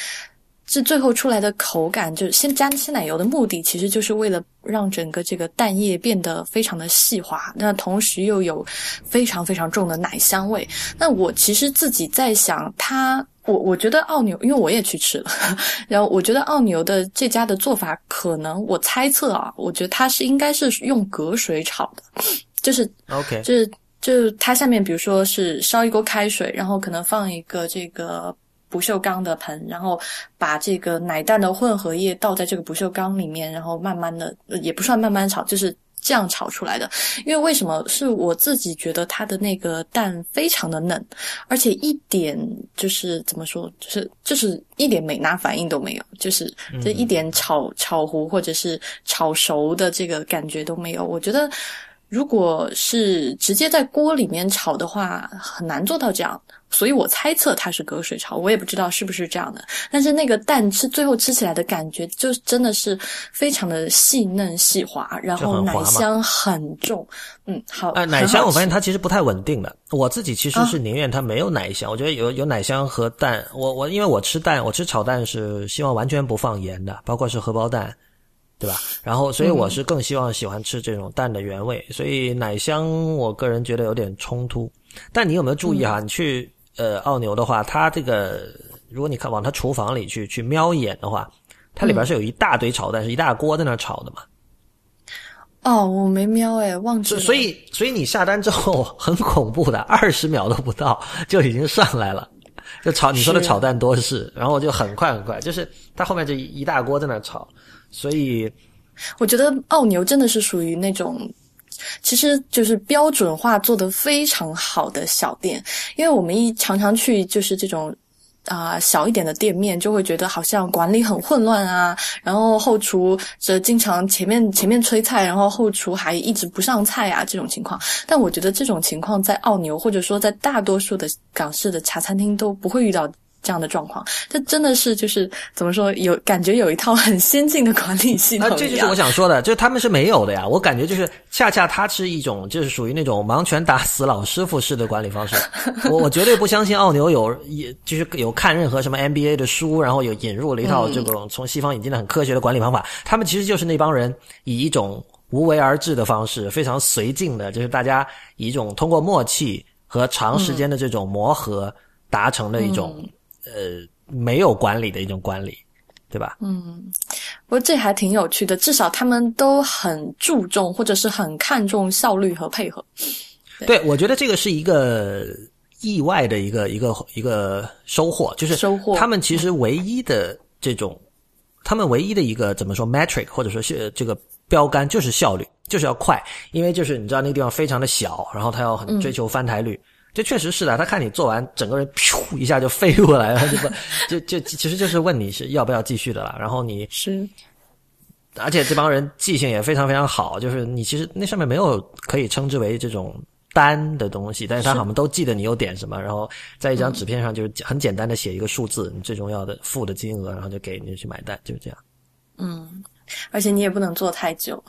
这最后出来的口感，就是先加鲜奶油的目的，其实就是为了让整个这个蛋液变得非常的细滑，那同时又有非常非常重的奶香味。那我其实自己在想，它。我我觉得奥牛，因为我也去吃了，然后我觉得奥牛的这家的做法，可能我猜测啊，我觉得它是应该是用隔水炒的，就是。OK，就是就是它下面比如说是烧一锅开水，然后可能放一个这个不锈钢的盆，然后把这个奶蛋的混合液倒在这个不锈钢里面，然后慢慢的也不算慢慢炒，就是。这样炒出来的，因为为什么是我自己觉得它的那个蛋非常的嫩，而且一点就是怎么说，就是就是一点美拿反应都没有，就是这一点炒炒糊或者是炒熟的这个感觉都没有。我觉得如果是直接在锅里面炒的话，很难做到这样。所以我猜测它是隔水炒，我也不知道是不是这样的。但是那个蛋吃最后吃起来的感觉，就真的是非常的细嫩细滑，然后奶香很重。嗯，好。哎，奶香我发现它其实不太稳定的。我自己其实是宁愿它没有奶香，我觉得有有奶香和蛋。我我因为我吃蛋，我吃炒蛋是希望完全不放盐的，包括是荷包蛋。对吧？然后，所以我是更希望喜欢吃这种蛋的原味，所以奶香我个人觉得有点冲突。但你有没有注意哈？你去呃奥牛的话，它这个如果你看往它厨房里去去瞄一眼的话，它里边是有一大堆炒蛋，是一大锅在那炒的嘛？哦，我没瞄哎，忘记了。所以，所以你下单之后很恐怖的，二十秒都不到就已经上来了，就炒你说的炒蛋多是，然后就很快很快，就是它后面这一大锅在那炒。所以，我觉得奥牛真的是属于那种，其实就是标准化做得非常好的小店。因为我们一常常去就是这种啊小一点的店面，就会觉得好像管理很混乱啊，然后后厨这经常前面前面催菜，然后后厨还一直不上菜啊这种情况。但我觉得这种情况在澳牛或者说在大多数的港式的茶餐厅都不会遇到。这样的状况，这真的是就是怎么说，有感觉有一套很先进的管理系统。那这就是我想说的，就是他们是没有的呀。我感觉就是恰恰它是一种，就是属于那种盲拳打死老师傅式的管理方式。我我绝对不相信奥牛有，也就是有看任何什么 MBA 的书，然后有引入了一套这种从西方引进的很科学的管理方法。他们其实就是那帮人以一种无为而治的方式，非常随性的，就是大家以一种通过默契和长时间的这种磨合达成的一种。呃，没有管理的一种管理，对吧？嗯，不过这还挺有趣的，至少他们都很注重或者是很看重效率和配合。对，我觉得这个是一个意外的一个一个一个收获，就是收获。他们其实唯一的这种，他们唯一的一个怎么说 metric 或者说是这个标杆就是效率，就是要快，因为就是你知道那个地方非常的小，然后他要很追求翻台率。这确实是的，他看你做完，整个人噗一下就飞过来了，就不就就其实就是问你是要不要继续的了。然后你是，而且这帮人记性也非常非常好，就是你其实那上面没有可以称之为这种单的东西，但是他好像都记得你有点什么，然后在一张纸片上就是很简单的写一个数字，你最重要的付的金额，然后就给你去买单，就是这样。嗯。而且你也不能坐太久，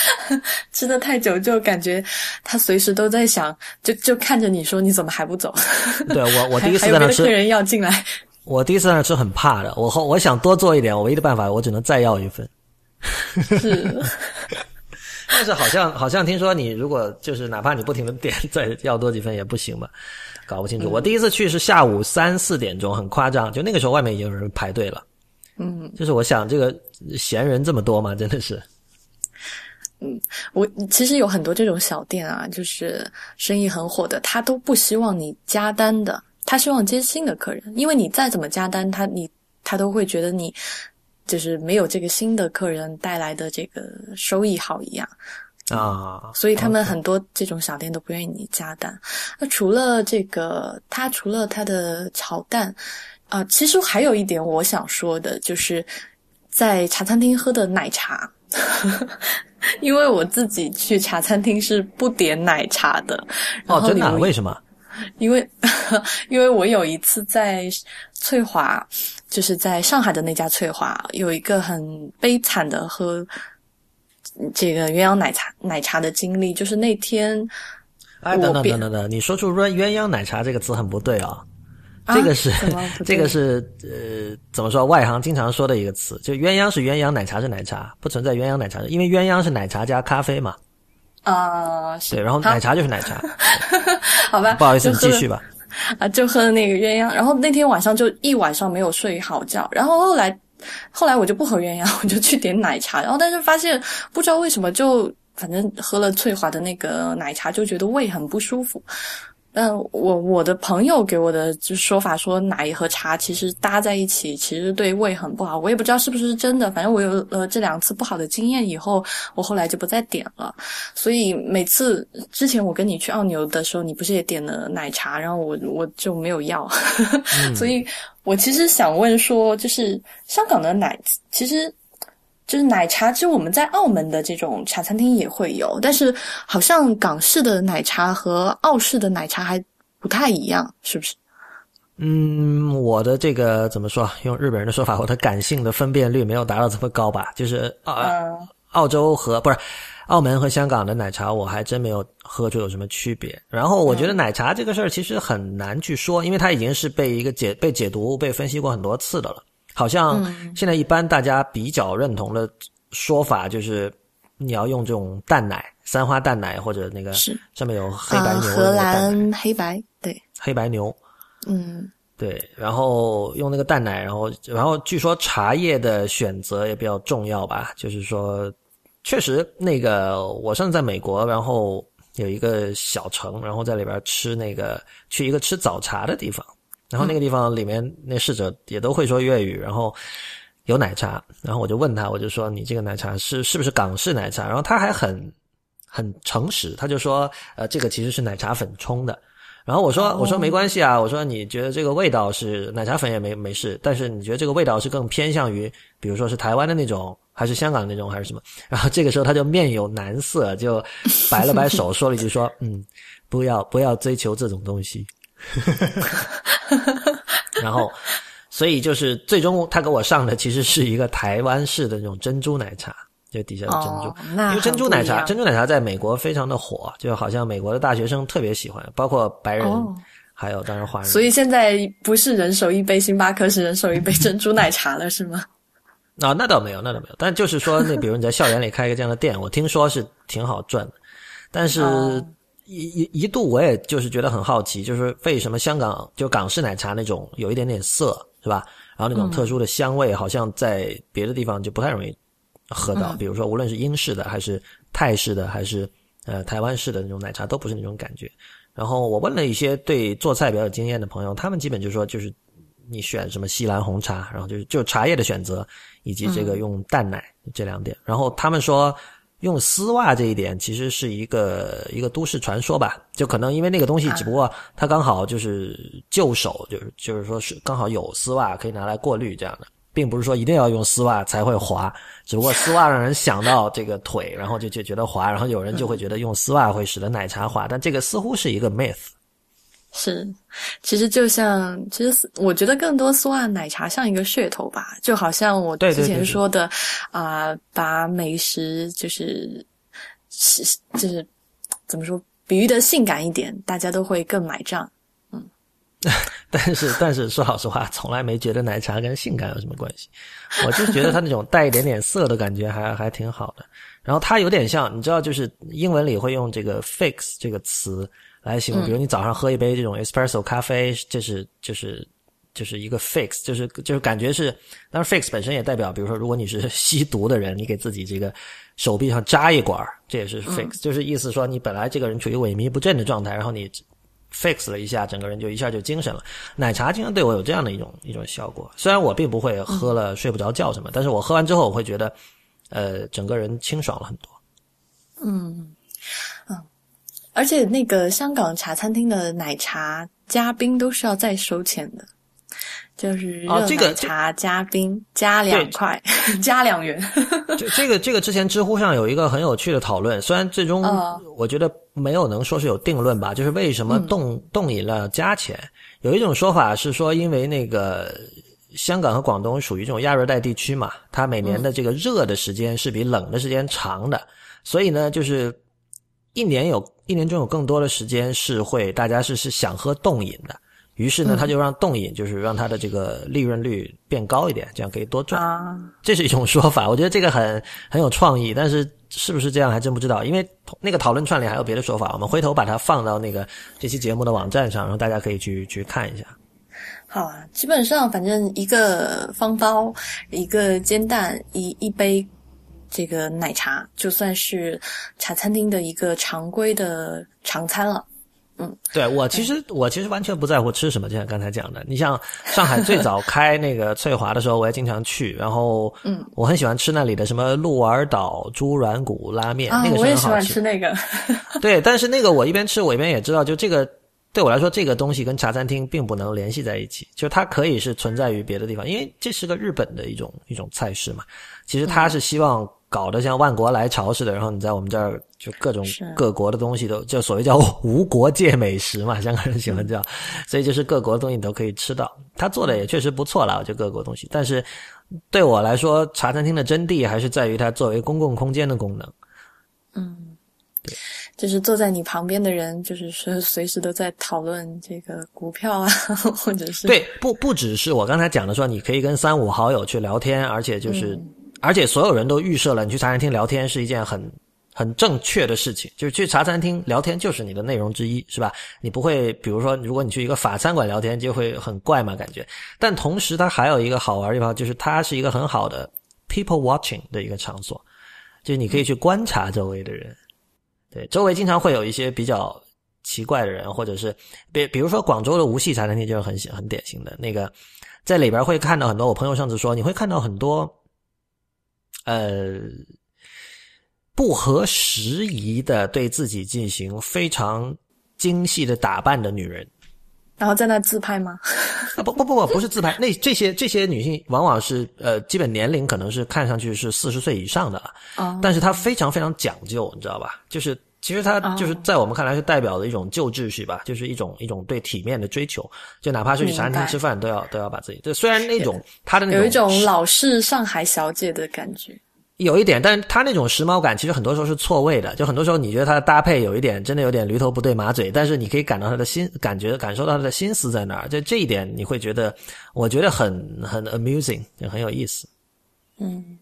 吃的太久就感觉他随时都在想，就就看着你说你怎么还不走？对 我我第一次在那吃，客人要进来，我第一次在那吃很怕的。我后我想多做一点，我唯一的办法我只能再要一份。是，但是好像好像听说你如果就是哪怕你不停的点再要多几份也不行吧？搞不清楚。我第一次去是下午三四点钟，很夸张，就那个时候外面已经有人排队了。嗯，就是我想这个闲人这么多吗？真的是。嗯，我其实有很多这种小店啊，就是生意很火的，他都不希望你加单的，他希望接新的客人，因为你再怎么加单，他你他都会觉得你就是没有这个新的客人带来的这个收益好一样啊，所以他们很多这种小店都不愿意你加单。那除了这个，他除了他的炒蛋。啊，其实还有一点我想说的，就是在茶餐厅喝的奶茶，因为我自己去茶餐厅是不点奶茶的。哦，真的？为什么？因为 因为我有一次在翠华，就是在上海的那家翠华，有一个很悲惨的喝这个鸳鸯奶茶奶茶的经历，就是那天，哎，等等等等等，你说出鸳鸳鸯奶茶这个词很不对啊。这个是这个是呃，怎么说？外行经常说的一个词，就鸳鸯是鸳鸯，奶茶是奶茶，不存在鸳鸯奶茶，因为鸳鸯是奶茶加咖啡嘛。啊，对，然后奶茶就是奶茶。好吧，不好意思，你继续吧。啊，就喝那个鸳鸯，然后那天晚上就一晚上没有睡好觉，然后后来后来我就不喝鸳鸯，我就去点奶茶，然后但是发现不知道为什么就反正喝了翠华的那个奶茶就觉得胃很不舒服。但我我的朋友给我的就说法说奶和茶其实搭在一起其实对胃很不好，我也不知道是不是真的。反正我有了这两次不好的经验以后，我后来就不再点了。所以每次之前我跟你去澳牛的时候，你不是也点了奶茶，然后我我就没有要。所以我其实想问说，就是香港的奶其实就是奶茶，其实我们在澳门的这种茶餐厅也会有，但是好像港式的奶茶和澳式的奶茶还不太一样，是不是？嗯，我的这个怎么说？用日本人的说法，我的感性的分辨率没有达到这么高吧？就是啊，嗯澳洲和不是澳门和香港的奶茶，我还真没有喝出有什么区别。然后我觉得奶茶这个事儿其实很难去说，因为它已经是被一个解被解读、被分析过很多次的了。好像现在一般大家比较认同的说法就是，你要用这种淡奶、三花淡奶或者那个是。上面有黑白啊，牛的荷兰黑白，对，黑白牛。嗯。对，然后用那个淡奶，然后然后据说茶叶的选择也比较重要吧，就是说，确实那个我上次在美国，然后有一个小城，然后在里边吃那个去一个吃早茶的地方，然后那个地方里面那侍者也都会说粤语，然后有奶茶，然后我就问他，我就说你这个奶茶是是不是港式奶茶？然后他还很很诚实，他就说呃这个其实是奶茶粉冲的。然后我说：“我说没关系啊，我说你觉得这个味道是奶茶粉也没没事，但是你觉得这个味道是更偏向于，比如说是台湾的那种，还是香港那种，还是什么？”然后这个时候他就面有难色，就摆了摆手，说了一句说：“嗯，不要不要追求这种东西。” 然后，所以就是最终他给我上的其实是一个台湾式的那种珍珠奶茶，就底下的珍珠。因为珍珠奶茶，珍珠奶茶在美国非常的火，就好像美国的大学生特别喜欢，包括白人，哦还有当然华人。所以现在不是人手一杯星巴克，是人手一杯珍珠奶茶了，是吗？啊，那倒没有，那倒没有。但就是说，那比如你在校园里开一个这样的店，我听说是挺好赚的。但是 哦一一一度我也就是觉得很好奇，就是为什么香港就港式奶茶那种有一点点涩，是吧？然后那种特殊的香味，好像在别的地方就不太容易喝到。嗯比如说，无论是英式的，还是泰式的，还是呃台湾式的那种奶茶，都不是那种感觉。然后我问了一些对做菜比较有经验的朋友，他们基本就说就是你选什么西兰红茶，然后就是就茶叶的选择以及这个用淡奶这两点。然后他们说用丝袜这一点其实是一个一个都市传说吧，就可能因为那个东西只不过它刚好就是旧手，就是就是说是刚好有丝袜可以拿来过滤这样的。并不是说一定要用丝袜才会滑，只不过丝袜让人想到这个腿，然后就就觉得滑，然后有人就会觉得用丝袜会使得奶茶滑，但这个似乎是一个 myth。是，其实就像，其实我觉得更多丝袜奶茶像一个噱头吧，就好像我之前说的啊、把美食就是是就是怎么说，比喻的性感一点，大家都会更买账。嗯 但是，但是说老实话，从来没觉得奶茶跟性感有什么关系。我就觉得它那种带一点点色的感觉还还挺好的。然后它有点像，你知道，就是英文里会用这个 fix 这个词来形容，比如你早上喝一杯这种 espresso 咖啡，这是就是就是一个 fix，就是就是感觉是，当然 fix 本身也代表，比如说如果你是吸毒的人，你给自己这个手臂上扎一管儿，这也是 fix，、就是意思说你本来这个人处于萎靡不振的状态，然后你 fix 了一下，整个人就一下就精神了。奶茶经常对我有这样的一种一种效果，虽然我并不会喝了睡不着觉什么，但是我喝完之后我会觉得，呃，整个人清爽了很多。而且那个香港茶餐厅的奶茶加冰都是要再收钱的，就是热哦这个奶茶加冰加两块，加两元。这这个这个之前知乎上有一个很有趣的讨论，虽然最终嗯我觉得没有能说是有定论吧，就是为什么冻冻饮料加钱？有一种说法是说，因为那个香港和广东属于这种亚热带地区嘛，它每年的这个热的时间是比冷的时间长的，所以呢，就是一年有一年中有更多的时间是会大家是是想喝冻饮的。于是呢，他就让冻饮就是让它的这个利润率变高一点，这样可以多赚。啊，这是一种说法，我觉得这个很很有创意，但是是不是这样还真不知道，因为那个讨论串里还有别的说法，我们回头把它放到那个这期节目的网站上，然后大家可以去去看一下。好啊，基本上反正一个方包，一个煎蛋，一一杯这个奶茶，就算是茶餐厅的一个常规的常餐了。嗯对我其实我其实完全不在乎吃什么，就像刚才讲的，你像上海最早 开那个翠华的时候，我也经常去，然后嗯，我很喜欢吃那里的什么鹿儿岛猪软骨拉面，啊那个，我也喜欢。吃那个。对，但是那个我一边吃我一边也知道，就这个对我来说，这个东西跟茶餐厅并不能联系在一起，就它可以是存在于别的地方，因为这是个日本的一种一种菜式嘛。其实他是希望搞得像万国来朝似的，然后你在我们这儿就各种各国的东西都就所谓叫无国界美食嘛，香港人喜欢叫，所以就是各国的东西你都可以吃到。他做的也确实不错了，就各国东西。但是对我来说，茶餐厅的真谛还是在于它作为公共空间的功能。嗯，对。就是坐在你旁边的人，就是说随时都在讨论这个股票啊，或者是对，不不只是我刚才讲的说，你可以跟三五好友去聊天，而且就是，而且所有人都预设了，你去茶餐厅聊天是一件很很正确的事情，就是去茶餐厅聊天就是你的内容之一，是吧？你不会，比如说，如果你去一个法餐馆聊天，就会很怪嘛，感觉。但同时，它还有一个好玩的地方，就是它是一个很好的 people watching 的一个场所，就是你可以去观察周围的人。对，周围经常会有一些比较奇怪的人，或者是比比如说广州的无锡茶餐厅就是很很典型的那个，在里边会看到很多。我朋友上次说，你会看到很多，呃，不合时宜的对自己进行非常精细的打扮的女人，然后在那自拍吗？啊不不不不，不是自拍，那这些这些女性往往是呃，基本年龄可能是看上去是四十岁以上的了，哦，但是她非常非常讲究，你知道吧？就是其实它就是在我们看来是代表的一种旧秩序吧，就是一种一种对体面的追求，就哪怕是去茶餐厅吃饭都要都要把自己，就虽然那种他的那种有一种老式上海小姐的感觉。有一点，但是他那种时髦感其实很多时候是错位的。就很多时候你觉得他的搭配有一点，真的有点驴头不对马嘴，但是你可以感到他的心，感觉感受到他的心思在哪儿。就这一点，你会觉得，我觉得很很 amusing，就很有意思。嗯，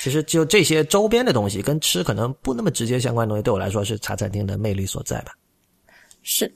其实就这些周边的东西，跟吃可能不那么直接相关的东西，对我来说是茶餐厅的魅力所在吧。是。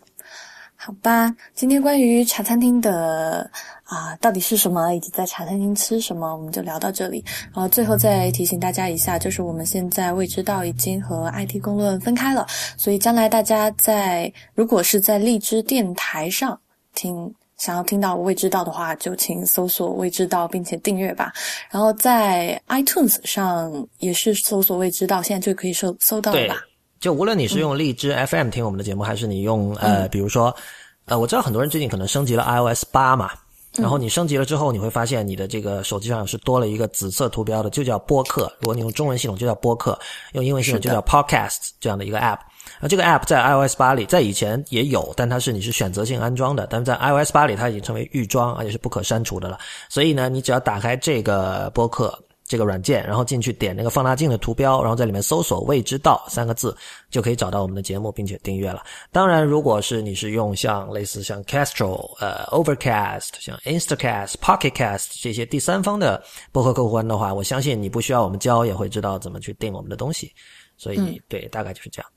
好吧，今天关于茶餐厅的啊，到底是什么，以及在茶餐厅吃什么，我们就聊到这里。然后最后再提醒大家一下，就是我们现在未知道已经和 IT 公论分开了，所以将来大家在如果是在荔枝电台上听，想要听到未知道的话，就请搜索未知道并且订阅吧。然后在 iTunes 上也是搜索未知道，现在就可以搜搜到了吧。就无论你是用荔枝 FM 听我们的节目，还是你用呃，比如说，呃，我知道很多人最近可能升级了 iOS 八嘛，然后你升级了之后，你会发现你的这个手机上是多了一个紫色图标的，就叫播客。如果你用中文系统就叫播客，用英文系统就叫 Podcast 这样的一个 App。那这个 App 在 iOS 八里，在以前也有，但它是你是选择性安装的，但是在 iOS 八里它已经成为预装，而且是不可删除的了。所以呢，你只要打开这个播客。这个软件，然后进去点那个放大镜的图标，然后在里面搜索“未知道”三个字，就可以找到我们的节目，并且订阅了。当然，如果是你是用像类似像 Castro、呃 Overcast、像 Instacast、Pocket Cast 这些第三方的播客客户端的话，我相信你不需要我们教也会知道怎么去订我们的东西。所以，对，大概就是这样。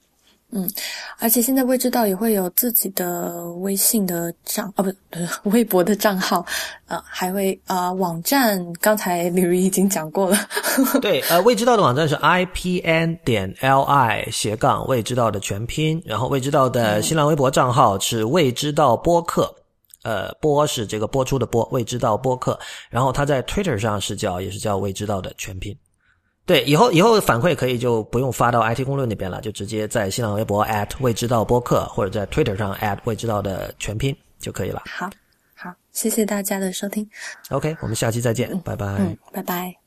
嗯，而且现在未知道也会有自己的微信的账啊，不 微博的账号，呃，还会啊网站。刚才李如已经讲过了。对，呃，未知道的网站是 i p n 点 l i 斜杠未知道的全拼，然后未知道的新浪微博账号是未知道播客，呃，播是这个播出的播，未知道播客。然后他在 Twitter 上是叫也是叫未知道的全拼。对，以后以后反馈可以就不用发到 IT 公论那边了，就直接在新浪微博未知道播客，或者在 Twitter 上未知道的全拼就可以了。好，好，谢谢大家的收听。OK，我们下期再见，拜拜。嗯，拜拜。